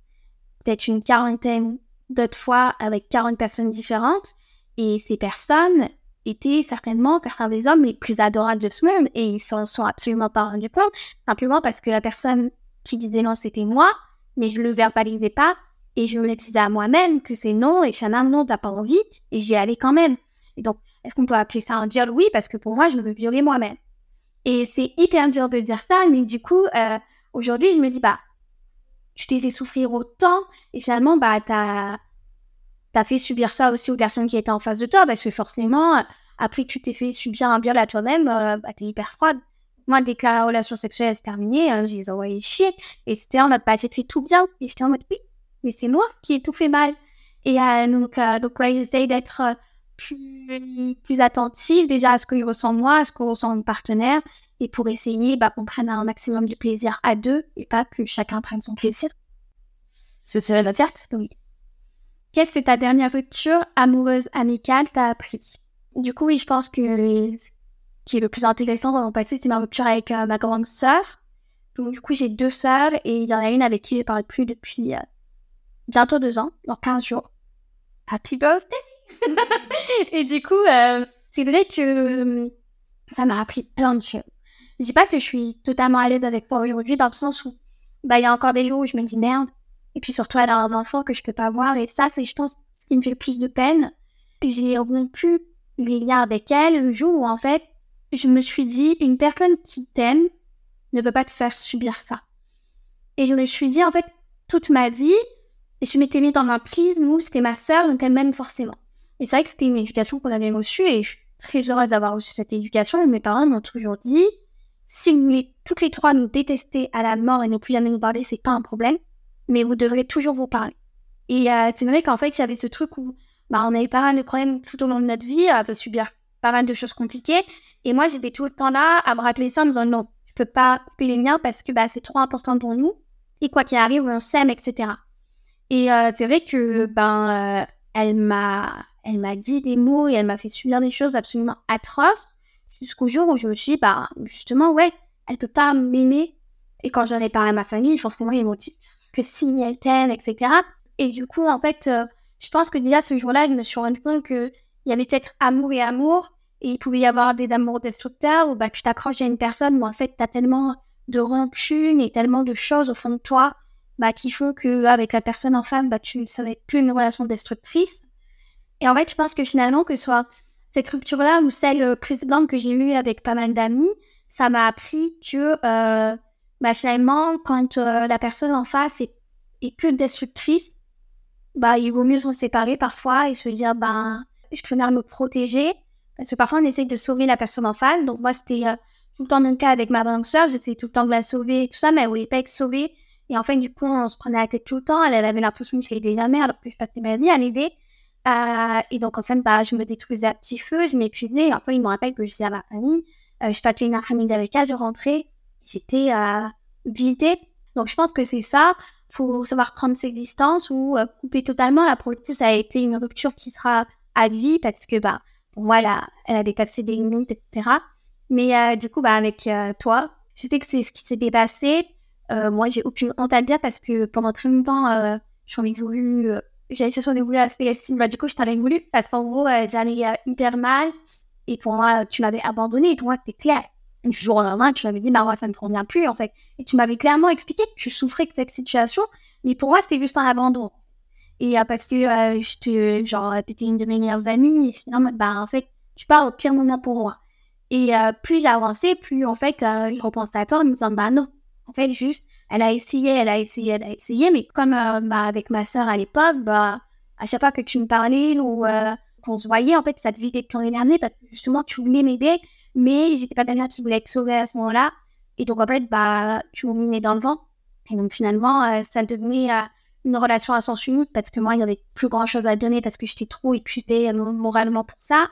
peut-être une quarantaine d'autres fois avec 40 personnes différentes. Et ces personnes, étaient certainement certains des hommes les plus adorables de ce monde et ils s'en sont absolument pas rendus compte, simplement parce que la personne qui disait non, c'était moi, mais je le verbalisais pas et je me disais à moi-même que c'est non et Chana, non, t'as pas envie et j'y allais quand même. Et donc, est-ce qu'on peut appeler ça un viol Oui, parce que pour moi, je me violer moi-même. Et c'est hyper dur de dire ça, mais du coup, euh, aujourd'hui, je me dis, bah, tu t'es fait souffrir autant et finalement, bah, t'as as fait subir ça aussi aux personnes qui étaient en face de toi, parce que forcément, après que tu t'es fait subir un viol à toi-même, euh, bah, t'es hyper froide. Moi, dès que la relation sexuelle s'est terminée, euh, je les envoyé chier. Et c'était en mode, bah, j'ai fait tout bien. Et j'étais en mode, oui, mais c'est moi qui ai tout fait mal. Et euh, donc, euh, donc ouais, j'essaye d'être euh, plus, plus attentive déjà à ce qu'il ressent moi, à ce que ressent mon partenaire, et pour essayer bah, qu'on prenne un maximum de plaisir à deux et pas que chacun prenne son plaisir. Tu veux tirer la carte Oui. Qu'est-ce que ta dernière rupture amoureuse amicale t'a appris Du coup, oui, je pense que ce qui est le plus intéressant dans mon passé, c'est ma rupture avec euh, ma grande sœur. Donc, du coup, j'ai deux sœurs et il y en a une avec qui je parle plus depuis euh, bientôt deux ans, dans 15 jours. Happy birthday Et du coup, euh, c'est vrai que ça m'a appris plein de choses. Je dis pas que je suis totalement à l'aise avec moi aujourd'hui, dans le sens où bah, il y a encore des jours où je me dis merde. Et puis surtout, elle a un enfant que je peux pas voir. Et ça, c'est, je pense, ce qui me fait le plus de peine. J'ai rompu les liens avec elle le jour où, en fait, je me suis dit, une personne qui t'aime ne peut pas te faire subir ça. Et je me suis dit, en fait, toute ma vie, je m'étais mis dans un prisme où c'était ma sœur, donc elle m'aime forcément. Et c'est vrai que c'était une éducation qu'on avait reçue et je suis très heureuse d'avoir reçu cette éducation. Mes parents m'ont toujours dit, si vous voulez toutes les trois nous détester à la mort et ne plus jamais nous parler, c'est pas un problème, mais vous devrez toujours vous parler. Et euh, c'est vrai qu'en fait, il y avait ce truc où bah, on avait pas mal de problèmes tout au long de notre vie, à subir pas mal de choses compliquées. Et moi, j'étais tout le temps là à me rappeler ça en me disant non, je peux pas couper les liens parce que bah, c'est trop important pour nous. Et quoi qu'il arrive, on s'aime, etc. Et euh, c'est vrai que ben, euh, elle m'a elle m'a dit des mots et elle m'a fait subir des choses absolument atroces jusqu'au jour où je me suis dit, bah, justement, ouais, elle peut pas m'aimer. Et quand j'en ai parlé à ma famille, forcément, ils m'ont dit que si elle t'aime, etc. Et du coup, en fait, euh, je pense que déjà ce jour-là, je me suis rendu compte qu'il y avait peut-être amour et amour. Et il pouvait y avoir des amours destructeurs où bah, tu t'accroches à une personne, mais en fait, tu as tellement de rancune et tellement de choses au fond de toi bah, qui font qu'avec la personne en face, bah, tu, ça n'est plus une relation destructrice. Et en fait, je pense que finalement, que ce soit cette rupture-là ou celle précédente que j'ai eue avec pas mal d'amis, ça m'a appris que euh, bah, finalement, quand euh, la personne en face est, est, que destructrice, bah, il vaut mieux s'en séparer parfois et se dire, bah, je préfère me protéger. Parce que parfois, on essaye de sauver la personne en face. Donc, moi, c'était euh, tout le temps mon cas avec ma grande sœur. J'essayais tout le temps de la sauver et tout ça, mais elle voulait pas être sauvée. Et en fait, du coup, on se prenait la tête tout le temps. Elle, elle avait l'impression que je l'aidais jamais, alors que je passais ma vie à l'aider. Euh, et donc, en fait, bah, je me détruisais à petit feu, je m'épuisais. Enfin, il me rappelle que je disais à ma famille, euh, je passais une après-midi avec elle, je rentrais, j'étais euh, vidée. Donc, je pense que c'est ça. faut savoir prendre ses distances ou euh, couper totalement. Là, pour ça a été une rupture qui sera à vie parce que, bah, moi, elle a, dépassé des limites, etc. Mais euh, du coup, bah, avec euh, toi, je sais que c'est ce qui s'est dépassé. Euh, moi, j'ai aucune honte à le dire parce que pendant très longtemps, euh, j'en ai voulu, j'avais cherché ai voulu Célestine. Bah, du coup, je t'en ai voulu parce qu'en gros, j'allais hyper mal. Et pour moi, tu m'avais abandonné. Et pour moi, c'était clair. Du jour au lendemain, tu m'avais dit, bah, moi, ça me convient plus, en fait. Et tu m'avais clairement expliqué que tu souffrais de cette situation. Mais pour moi, c'était juste un abandon. Et euh, parce que euh, je te, genre, t'étais une de mes meilleures amies. Et je en mode, bah, en fait, tu pars au pire moment pour moi. Et euh, plus j'ai plus, en fait, euh, je repensais à toi en me disant, bah, non. En fait, juste, elle a essayé, elle a essayé, elle a essayé, mais comme bah, avec ma sœur à l'époque, bah, à chaque fois que tu me parlais ou qu'on se voyait, en fait, ça te vidait de ton énergie parce que justement, tu voulais m'aider, mais j'étais pas quelqu'un qui voulait être sauvée à ce moment-là. Et donc, en fait, bah, tu me mis dans le vent. Et donc, finalement, euh, ça devenait euh, une relation à sens unique parce que moi, il y avait plus grand chose à donner parce que j'étais trop épuisée euh, moralement pour ça.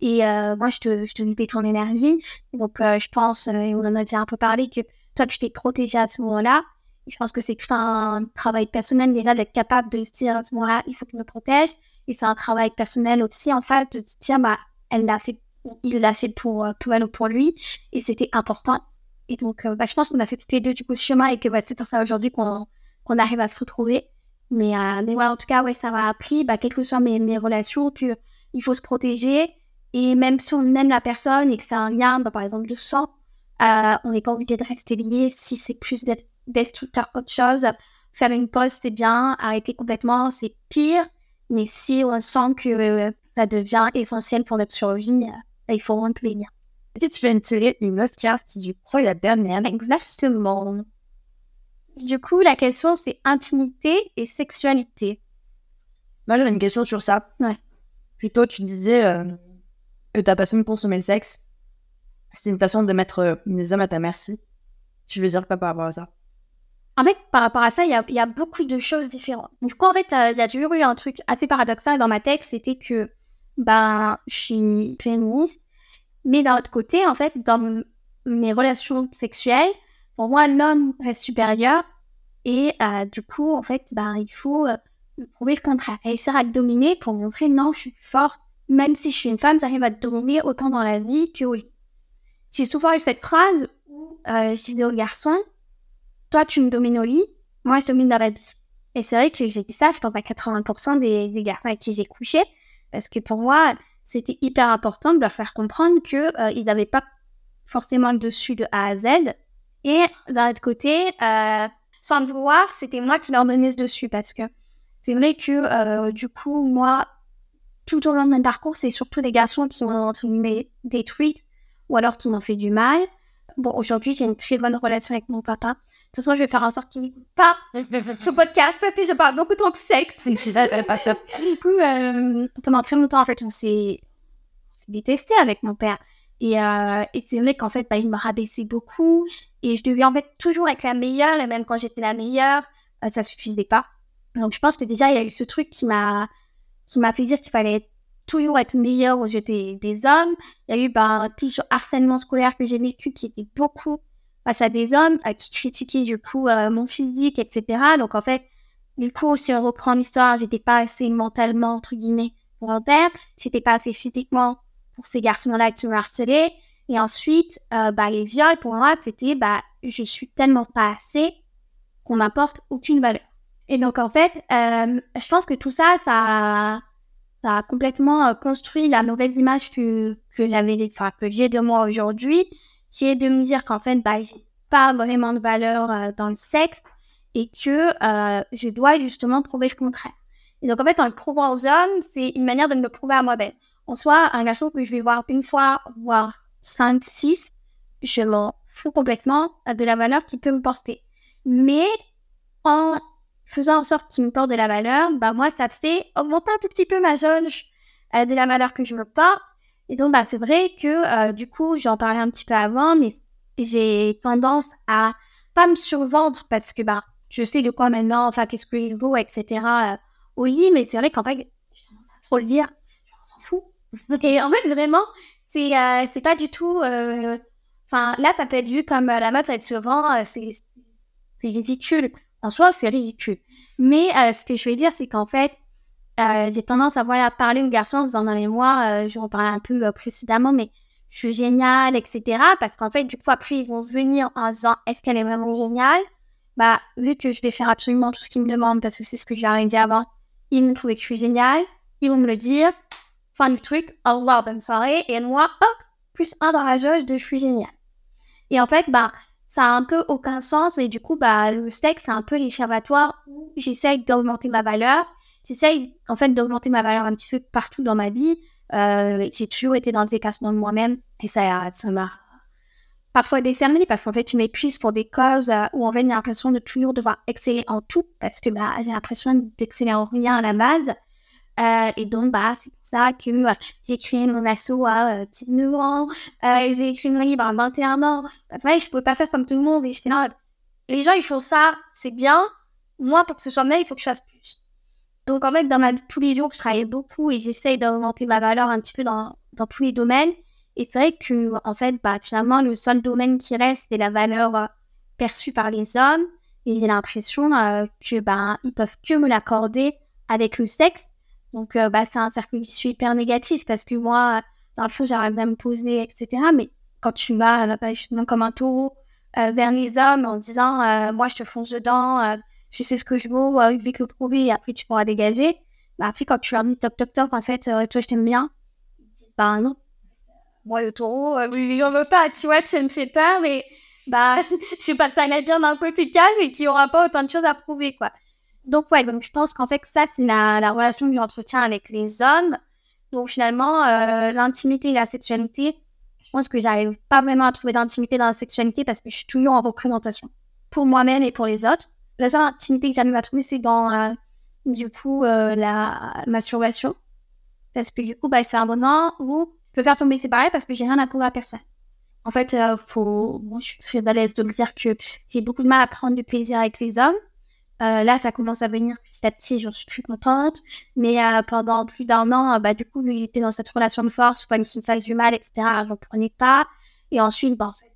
Et moi, je te, je te vidais ton énergie. Donc, je pense, et on en a déjà un peu parlé, que toi, tu t'es protégée à ce moment-là. Je pense que c'est tout un travail personnel déjà d'être capable de se dire à ce moment-là, il faut que je me protège. Et c'est un travail personnel aussi, en fait, de se dire, bah, elle l'a fait, il l'a fait pour, pour elle ou pour lui. Et c'était important. Et donc, euh, bah, je pense qu'on a fait toutes les deux du coup ce chemin et que bah, c'est pour ça aujourd'hui qu'on qu'on arrive à se retrouver. Mais, euh, mais voilà, en tout cas, ouais, ça m'a appris, bah, quelles que soient mes, mes relations, qu'il faut se protéger. Et même si on aime la personne et que c'est un lien, bah, par exemple, de sang, euh, on n'est pas obligé de rester lié si c'est plus destructeur qu'autre chose. Faire une pause, c'est bien. Arrêter complètement, c'est pire. Mais si on sent que euh, ça devient essentiel pour notre survie, euh, il faut rompre les liens. Et tu viens de tirer une autre carte qui, du coup, est la dernière. Exactement. Du coup, la question, c'est intimité et sexualité. Moi, j'avais une question sur ça. Ouais. Plutôt, tu disais euh, que ta passion de consommer le sexe, c'était une façon de mettre euh, les hommes à ta merci. Tu veux dire quoi par rapport à ça? En fait, par rapport à ça, il y y a beaucoup de choses différentes. Du coup, en fait, euh, il y a toujours eu un truc assez paradoxal dans ma tête, c'était que ben, je suis féministe, mais d'un autre côté, en fait, dans mes relations sexuelles, pour moi, l'homme reste supérieur. Et euh, du coup, en fait, ben, il faut euh, prouver le contraire, réussir à le dominer pour montrer non, je suis plus forte, même si je suis une femme, j'arrive à te dominer autant dans la vie qu'au lit. J'ai souvent eu cette phrase où euh, je disais aux garçons, toi, tu me domines au lit, moi, je domine dans la vie. Et c'est vrai que j'ai dit ça, je pense à 80% des, des garçons avec qui j'ai couché, parce que pour moi, c'était hyper important de leur faire comprendre que euh, ils n'avaient pas forcément le dessus de A à Z. Et d'un autre côté, euh, sans le vouloir, c'était moi qui leur donnais ce dessus, parce que c'est vrai que euh, du coup, moi, tout au long de mon parcours, c'est surtout les garçons qui m'ont entre guillemets détruite ou alors qui m'ont fait du mal. Bon, aujourd'hui, j'ai une très bonne relation avec mon papa. De toute façon, je vais faire en sorte qu'il n'écoute pas ce podcast parce que je parle beaucoup trop de sexe. Du coup, euh, pendant très longtemps, en fait, on s'est détesté avec mon père. Et, euh, et c'est vrai qu'en fait, bah, il m'a rabaissé beaucoup. Et je devais en fait toujours être la meilleure. Et même quand j'étais la meilleure, euh, ça suffisait pas. Donc, je pense que déjà, il y a eu ce truc qui m'a qui m'a fait dire qu'il fallait toujours être meilleure aux yeux des, des hommes. Il y a eu bah, tout ce harcèlement scolaire que j'ai vécu qui était beaucoup face à des hommes euh, qui critiquaient du coup euh, mon physique, etc. Donc en fait, du coup, si on reprend l'histoire, j'étais pas assez mentalement, entre guillemets, père. J'étais pas assez physiquement pour ces garçons-là qui me harcelaient. Et ensuite, euh, bah, les viols, pour moi, c'était bah, je suis tellement pas assez qu'on m'apporte aucune valeur. Et donc, en fait, euh, je pense que tout ça, ça, ça a complètement euh, construit la mauvaise image que, que j'avais, enfin, que j'ai de moi aujourd'hui, qui est de me dire qu'en fait, bah, j'ai pas vraiment de valeur euh, dans le sexe et que euh, je dois justement prouver le contraire. Et donc, en fait, en le prouvant aux hommes, c'est une manière de me le prouver à moi-même. En soi, un garçon que je vais voir une fois, voire cinq, six, je m'en fous complètement de la valeur qu'il peut me porter. Mais en faisant en sorte qu'il me porte de la valeur, bah moi, ça fait augmenter un tout petit peu ma jauge euh, de la valeur que je me porte. Et donc, bah, c'est vrai que, euh, du coup, j'en parlais un petit peu avant, mais j'ai tendance à pas me survendre parce que, bah, je sais de quoi maintenant, enfin, qu'est-ce que je vaux, etc. euh, au lit, mais c'est vrai qu'en fait, faut le dire, on s'en fout. Et en fait, vraiment, c'est euh, c'est pas du tout. euh, Enfin, là, ça peut être vu comme euh, la meuf, elle se vend, c'est c'est ridicule. En soi, c'est ridicule. Mais euh, ce que je veux dire, c'est qu'en fait, euh, j'ai tendance à voilà, parler aux garçons en disant dans les mois, je parlais un peu euh, précédemment, mais je suis géniale, etc. Parce qu'en fait, du coup, après, ils vont venir en disant, est-ce qu'elle est vraiment géniale? Bah, vu que je vais faire absolument tout ce qu'ils me demandent, parce que c'est ce que j'ai dit avant, ils me trouvent que je suis géniale, ils vont me le dire, fin du truc, au revoir, bonne soirée, et moi, hop, plus un dans de je suis géniale. Et en fait, bah, ça a un peu aucun sens, et du coup, bah, le sexe, c'est un peu l'échappatoire où j'essaye d'augmenter ma valeur, j'essaye, en fait, d'augmenter ma valeur un petit peu partout dans ma vie, euh, j'ai toujours été dans le décassement de moi-même, et ça, ça m'a parfois décerné, parce qu'en fait, je m'épuise pour des causes euh, où, en fait, j'ai l'impression de toujours devoir exceller en tout, parce que, bah, j'ai l'impression d'exceller en rien à la base, euh, et donc, bah, c'est pour ça que euh, j'ai créé mon asso à euh, 19 ans, euh, j'ai écrit mon livre à 21 ans. Bah, c'est vrai, je pouvais pas faire comme tout le monde. Et fais, non, les gens, ils font ça, c'est bien. Moi, pour que ce soit bien, il faut que je fasse plus. Donc, en fait, dans ma vie tous les jours, je travaille beaucoup et j'essaye d'augmenter ma valeur un petit peu dans, dans tous les domaines. Et c'est vrai que, en fait, bah, finalement, le seul domaine qui reste, c'est la valeur perçue par les hommes. Et j'ai l'impression que, bah, ils peuvent que me l'accorder avec le sexe. Donc, euh, bah, c'est un cercle vicieux hyper négatif parce que moi, dans le fond, j'arrive à me poser, etc. Mais quand tu vas, euh, bah, justement, comme un taureau euh, vers les hommes en disant, euh, moi, je te fonce dedans, je sais ce que je vaux, euh, vais que le prouver et après, tu pourras dégager. Bah, après, quand tu leur dis top, top, top, en fait, toi, je t'aime bien, bah, non. Moi, le taureau, oui, j'en veux pas, tu vois, tu me fais peur, mais bah, je suis pas ça bien d'un côté calme et qui aura pas autant de choses à prouver, quoi. Donc, ouais, donc je pense qu'en fait, ça, c'est la, la relation que j'entretiens avec les hommes. Donc, finalement, euh, l'intimité et la sexualité, je pense que j'arrive pas vraiment à trouver d'intimité dans la sexualité parce que je suis toujours en représentation pour moi-même et pour les autres. La seule intimité que j'arrive à trouver, c'est dans, euh, du coup, euh, la masturbation. Parce que du coup, bah, c'est un moment où je peux faire tomber séparé parce que j'ai rien à prouver à personne. En fait, euh, faut... Bon, je suis très à l'aise de me dire que j'ai beaucoup de mal à prendre du plaisir avec les hommes. Euh, là, ça commence à venir petit à petit, j'en suis plus contente. Mais euh, pendant plus d'un an, euh, bah, du coup, j'étais dans cette relation de force, pas qui me fasse du mal, etc., je n'en prenais pas. Et ensuite, bah, en fait,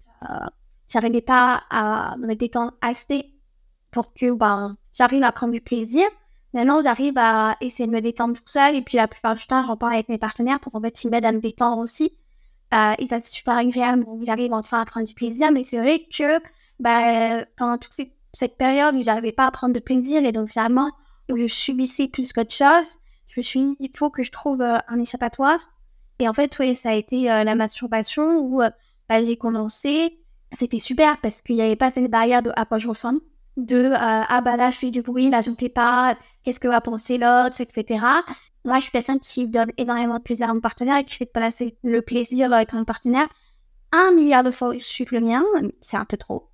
j'arrivais pas à me détendre assez pour que bah, j'arrive à prendre du plaisir. Maintenant, j'arrive à essayer de me détendre tout seul. Et puis, la plupart du temps, j'en parle avec mes partenaires pour qu'en fait, ils m'aident à me détendre aussi. Et ça, c'est super agréable. J'arrive enfin à prendre du plaisir. Mais c'est vrai que bah, pendant toutes ces cette période où j'arrivais pas à prendre de plaisir et donc finalement où je subissais plus qu'autre chose, je me suis dit, il faut que je trouve euh, un échappatoire. Et en fait, oui, ça a été euh, la masturbation où euh, bah, j'ai commencé. C'était super parce qu'il n'y avait pas cette barrière de à quoi je ressemble, de ah bah là je fais du bruit, là je ne fais pas, qu'est-ce que va penser l'autre, etc. Moi, je suis personne qui donne énormément de plaisir à mon partenaire et qui fait passer le plaisir avec mon partenaire un milliard de fois au-dessus que le mien. C'est un peu trop.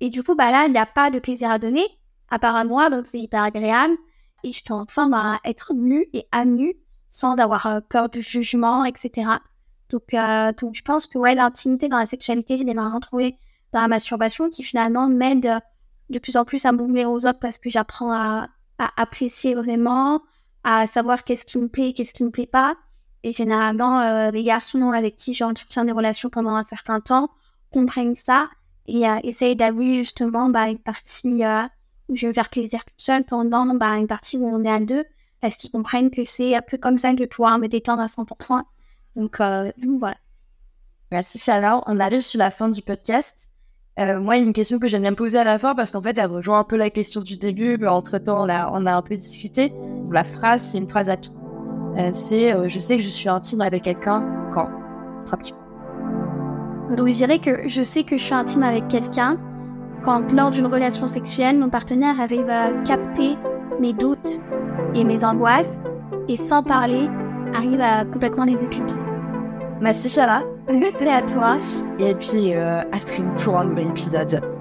Et du coup, bah là, il n'y a pas de plaisir à donner, à part à moi, donc c'est hyper agréable. Et je enfin à être nue et à nu sans avoir euh, peur du jugement, etc. Donc, euh, donc je pense que ouais, l'intimité dans la sexualité, je l'ai vraiment trouvé dans la masturbation qui finalement m'aide de plus en plus à m'ouvrir aux autres parce que j'apprends à, à, apprécier vraiment, à savoir qu'est-ce qui me plaît, qu'est-ce qui me plaît pas. Et généralement, euh, les garçons avec qui j'entretiens des relations pendant un certain temps comprennent ça et euh, essayer d'avouer justement bah, une partie euh, où je vais faire plaisir tout seul pendant bah, une partie où on est à deux parce qu'ils comprennent que c'est un peu comme ça que je vais pouvoir me détendre à 100%. Donc, euh, voilà. Merci Chana. On arrive sur la fin du podcast. Euh, moi, il y a une question que j'aime bien poser à la fin parce qu'en fait, elle rejoint un peu la question du début. Mais entre-temps, on a, on a un peu discuté. La phrase, c'est une phrase à tout. Euh, c'est Je sais que je suis intime avec quelqu'un quand Trois petits donc je dirais que je sais que je suis intime avec quelqu'un quand lors d'une relation sexuelle, mon partenaire arrive à capter mes doutes et mes angoisses et sans parler, arrive à complètement les éclipser. Merci Chala. Merci à toi. Et puis euh, à très pour un nouvel épisode.